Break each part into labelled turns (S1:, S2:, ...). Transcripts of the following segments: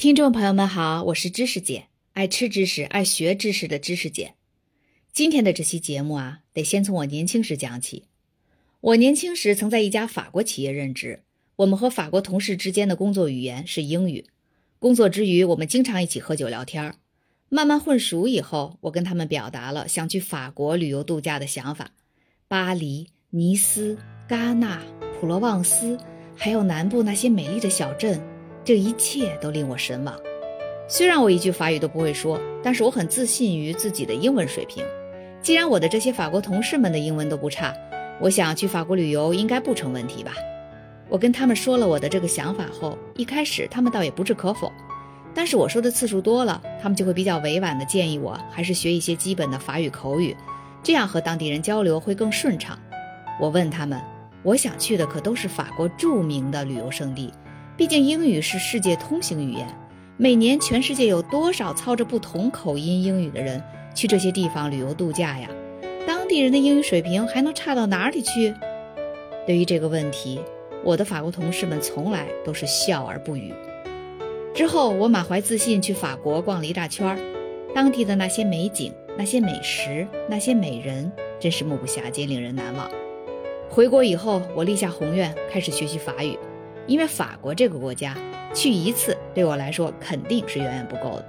S1: 听众朋友们好，我是知识姐，爱吃知识、爱学知识的知识姐。今天的这期节目啊，得先从我年轻时讲起。我年轻时曾在一家法国企业任职，我们和法国同事之间的工作语言是英语。工作之余，我们经常一起喝酒聊天儿。慢慢混熟以后，我跟他们表达了想去法国旅游度假的想法。巴黎、尼斯、戛纳、普罗旺斯，还有南部那些美丽的小镇。这一切都令我神往。虽然我一句法语都不会说，但是我很自信于自己的英文水平。既然我的这些法国同事们的英文都不差，我想去法国旅游应该不成问题吧？我跟他们说了我的这个想法后，一开始他们倒也不置可否。但是我说的次数多了，他们就会比较委婉地建议我还是学一些基本的法语口语，这样和当地人交流会更顺畅。我问他们，我想去的可都是法国著名的旅游胜地。毕竟英语是世界通行语言，每年全世界有多少操着不同口音英语的人去这些地方旅游度假呀？当地人的英语水平还能差到哪里去？对于这个问题，我的法国同事们从来都是笑而不语。之后，我满怀自信去法国逛了一大圈儿，当地的那些美景、那些美食、那些美人，真是目不暇接，令人难忘。回国以后，我立下宏愿，开始学习法语。因为法国这个国家去一次对我来说肯定是远远不够的。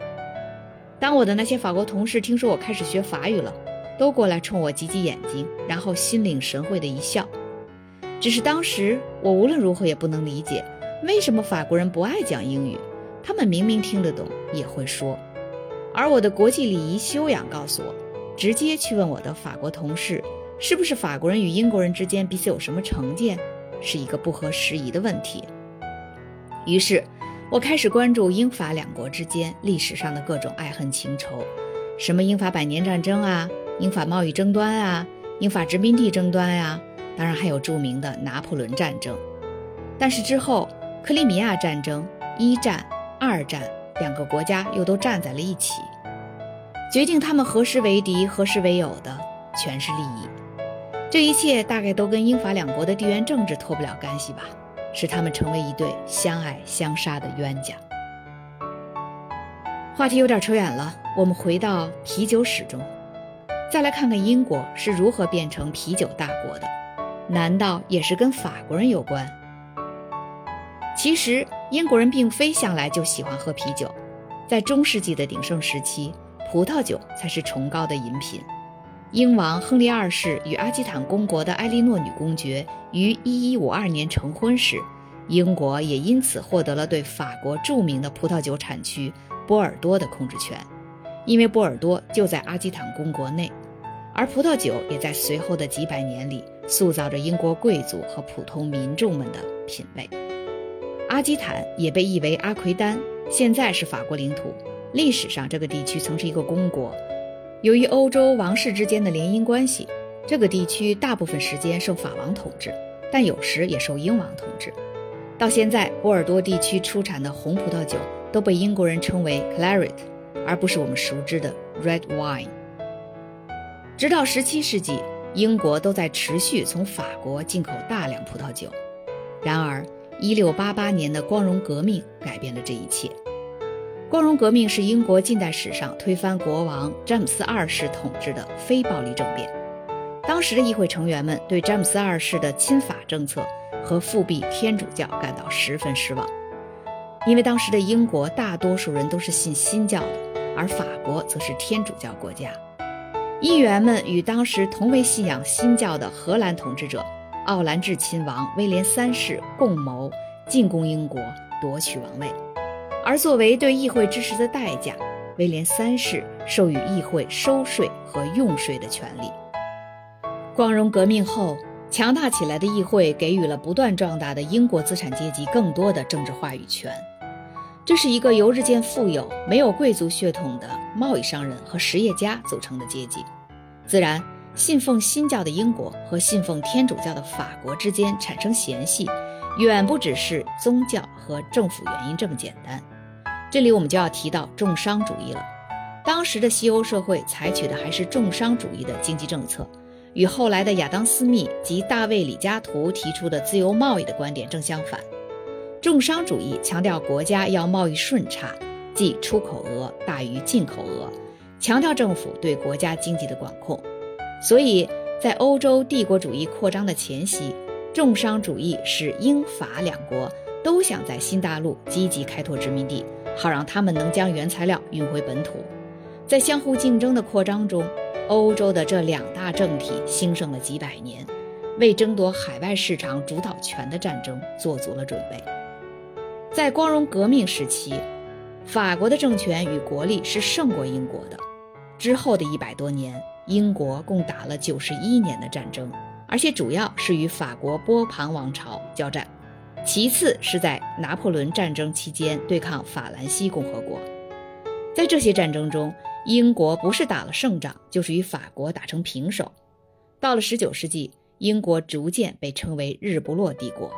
S1: 当我的那些法国同事听说我开始学法语了，都过来冲我挤挤眼睛，然后心领神会的一笑。只是当时我无论如何也不能理解，为什么法国人不爱讲英语？他们明明听得懂，也会说。而我的国际礼仪修养告诉我，直接去问我的法国同事，是不是法国人与英国人之间彼此有什么成见？是一个不合时宜的问题。于是，我开始关注英法两国之间历史上的各种爱恨情仇，什么英法百年战争啊，英法贸易争端啊，英法殖民地争端呀，当然还有著名的拿破仑战争。但是之后，克里米亚战争、一战、二战，两个国家又都站在了一起，决定他们何时为敌、何时为友的，全是利益。这一切大概都跟英法两国的地缘政治脱不了干系吧，使他们成为一对相爱相杀的冤家。话题有点扯远了，我们回到啤酒史中，再来看看英国是如何变成啤酒大国的，难道也是跟法国人有关？其实英国人并非向来就喜欢喝啤酒，在中世纪的鼎盛时期，葡萄酒才是崇高的饮品。英王亨利二世与阿基坦公国的埃莉诺女公爵于1152年成婚时，英国也因此获得了对法国著名的葡萄酒产区波尔多的控制权，因为波尔多就在阿基坦公国内，而葡萄酒也在随后的几百年里塑造着英国贵族和普通民众们的品味。阿基坦也被译为阿奎丹，现在是法国领土。历史上，这个地区曾是一个公国。由于欧洲王室之间的联姻关系，这个地区大部分时间受法王统治，但有时也受英王统治。到现在，波尔多地区出产的红葡萄酒都被英国人称为 Claret，而不是我们熟知的 Red Wine。直到17世纪，英国都在持续从法国进口大量葡萄酒。然而，1688年的光荣革命改变了这一切。光荣革命是英国近代史上推翻国王詹姆斯二世统治的非暴力政变。当时的议会成员们对詹姆斯二世的亲法政策和复辟天主教感到十分失望，因为当时的英国大多数人都是信新教的，而法国则是天主教国家。议员们与当时同为信仰新教的荷兰统治者奥兰治亲王威廉三世共谋进攻英国，夺取王位。而作为对议会支持的代价，威廉三世授予议会收税和用税的权利。光荣革命后，强大起来的议会给予了不断壮大的英国资产阶级更多的政治话语权。这是一个由日渐富有、没有贵族血统的贸易商人和实业家组成的阶级。自然，信奉新教的英国和信奉天主教的法国之间产生嫌隙，远不只是宗教和政府原因这么简单。这里我们就要提到重商主义了。当时的西欧社会采取的还是重商主义的经济政策，与后来的亚当·斯密及大卫·李嘉图提出的自由贸易的观点正相反。重商主义强调国家要贸易顺差，即出口额大于进口额，强调政府对国家经济的管控。所以在欧洲帝国主义扩张的前夕，重商主义使英法两国都想在新大陆积极开拓殖民地，好让他们能将原材料运回本土。在相互竞争的扩张中，欧洲的这两大政体兴盛了几百年，为争夺海外市场主导权的战争做足了准备。在光荣革命时期，法国的政权与国力是胜过英国的。之后的一百多年，英国共打了九十一年的战争，而且主要是与法国波旁王朝交战，其次是在拿破仑战争期间对抗法兰西共和国。在这些战争中，英国不是打了胜仗，就是与法国打成平手。到了十九世纪，英国逐渐被称为日不落帝国，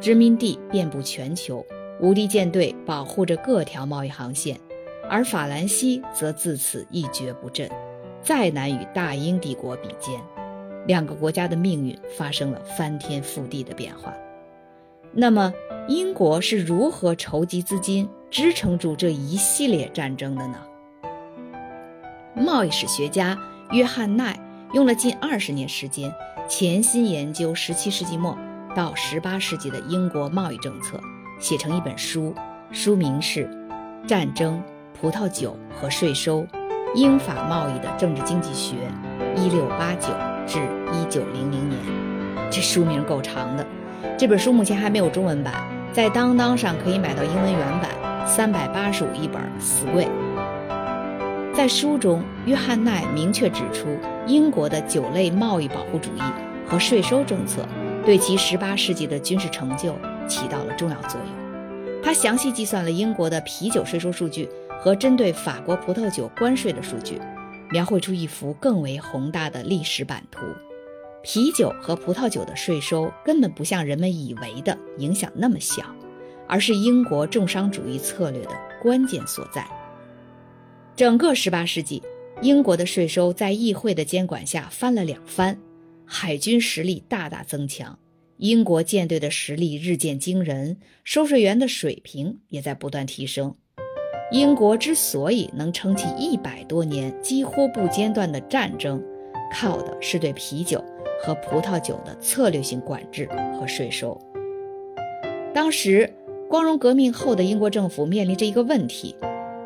S1: 殖民地遍布全球。无敌舰队保护着各条贸易航线，而法兰西则自此一蹶不振，再难与大英帝国比肩。两个国家的命运发生了翻天覆地的变化。那么，英国是如何筹集资金支撑住这一系列战争的呢？贸易史学家约翰奈用了近二十年时间，潜心研究17世纪末到18世纪的英国贸易政策。写成一本书，书名是《战争、葡萄酒和税收：英法贸易的政治经济学（一六八九至一九零零年）》。这书名够长的。这本书目前还没有中文版，在当当上可以买到英文原版，三百八十五一本，死贵。在书中，约翰奈明确指出，英国的酒类贸易保护主义和税收政策对其十八世纪的军事成就。起到了重要作用。他详细计算了英国的啤酒税收数据和针对法国葡萄酒关税的数据，描绘出一幅更为宏大的历史版图。啤酒和葡萄酒的税收根本不像人们以为的影响那么小，而是英国重商主义策略的关键所在。整个18世纪，英国的税收在议会的监管下翻了两番，海军实力大大增强。英国舰队的实力日渐惊人，收税员的水平也在不断提升。英国之所以能撑起一百多年几乎不间断的战争，靠的是对啤酒和葡萄酒的策略性管制和税收。当时，光荣革命后的英国政府面临着一个问题：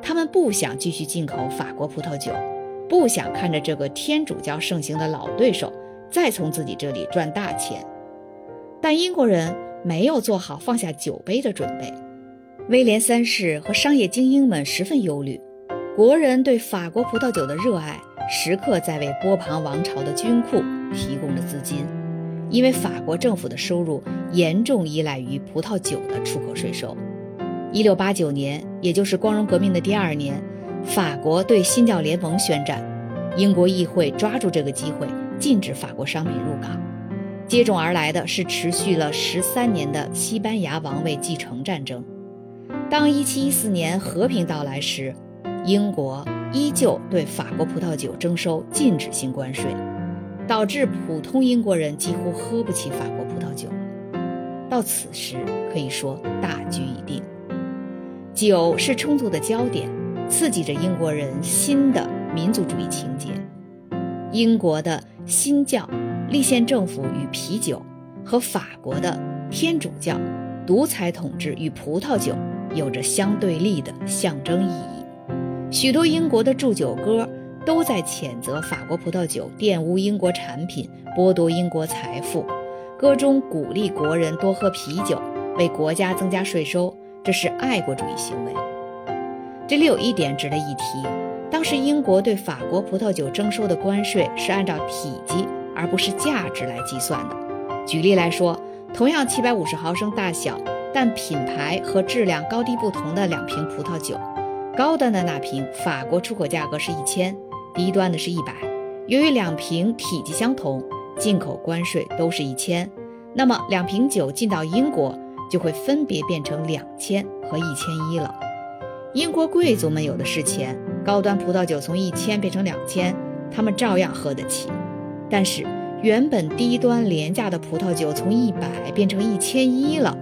S1: 他们不想继续进口法国葡萄酒，不想看着这个天主教盛行的老对手再从自己这里赚大钱。但英国人没有做好放下酒杯的准备，威廉三世和商业精英们十分忧虑。国人对法国葡萄酒的热爱，时刻在为波旁王朝的军库提供的资金，因为法国政府的收入严重依赖于葡萄酒的出口税收。一六八九年，也就是光荣革命的第二年，法国对新教联盟宣战，英国议会抓住这个机会，禁止法国商品入港。接踵而来的是持续了十三年的西班牙王位继承战争。当1714年和平到来时，英国依旧对法国葡萄酒征收禁止性关税，导致普通英国人几乎喝不起法国葡萄酒了。到此时，可以说大局已定，酒是冲突的焦点，刺激着英国人新的民族主义情节。英国的新教。立宪政府与啤酒，和法国的天主教独裁统治与葡萄酒有着相对立的象征意义。许多英国的祝酒歌都在谴责法国葡萄酒玷污英国产品，剥夺英国财富。歌中鼓励国人多喝啤酒，为国家增加税收，这是爱国主义行为。这里有一点值得一提：当时英国对法国葡萄酒征收的关税是按照体积。而不是价值来计算的。举例来说，同样七百五十毫升大小，但品牌和质量高低不同的两瓶葡萄酒，高端的那瓶法国出口价格是一千，低端的是一百。由于两瓶体积相同，进口关税都是一千，那么两瓶酒进到英国就会分别变成两千和一千一了。英国贵族们有的是钱，高端葡萄酒从一千变成两千，他们照样喝得起。但是，原本低端廉价的葡萄酒从一百变成一千一了，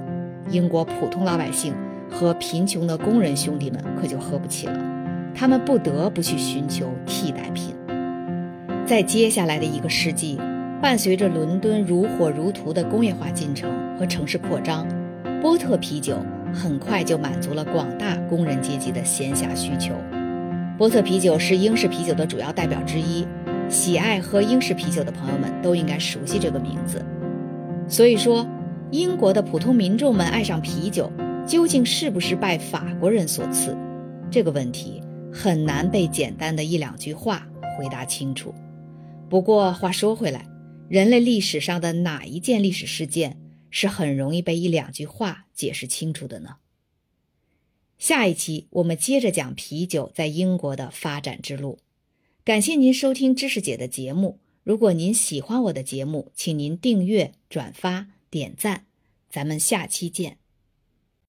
S1: 英国普通老百姓和贫穷的工人兄弟们可就喝不起了，他们不得不去寻求替代品。在接下来的一个世纪，伴随着伦敦如火如荼的工业化进程和城市扩张，波特啤酒很快就满足了广大工人阶级的闲暇需求。波特啤酒是英式啤酒的主要代表之一，喜爱喝英式啤酒的朋友们都应该熟悉这个名字。所以说，英国的普通民众们爱上啤酒，究竟是不是拜法国人所赐？这个问题很难被简单的一两句话回答清楚。不过话说回来，人类历史上的哪一件历史事件是很容易被一两句话解释清楚的呢？下一期我们接着讲啤酒在英国的发展之路。感谢您收听知识姐的节目。如果您喜欢我的节目，请您订阅、转发、点赞，咱们下期见。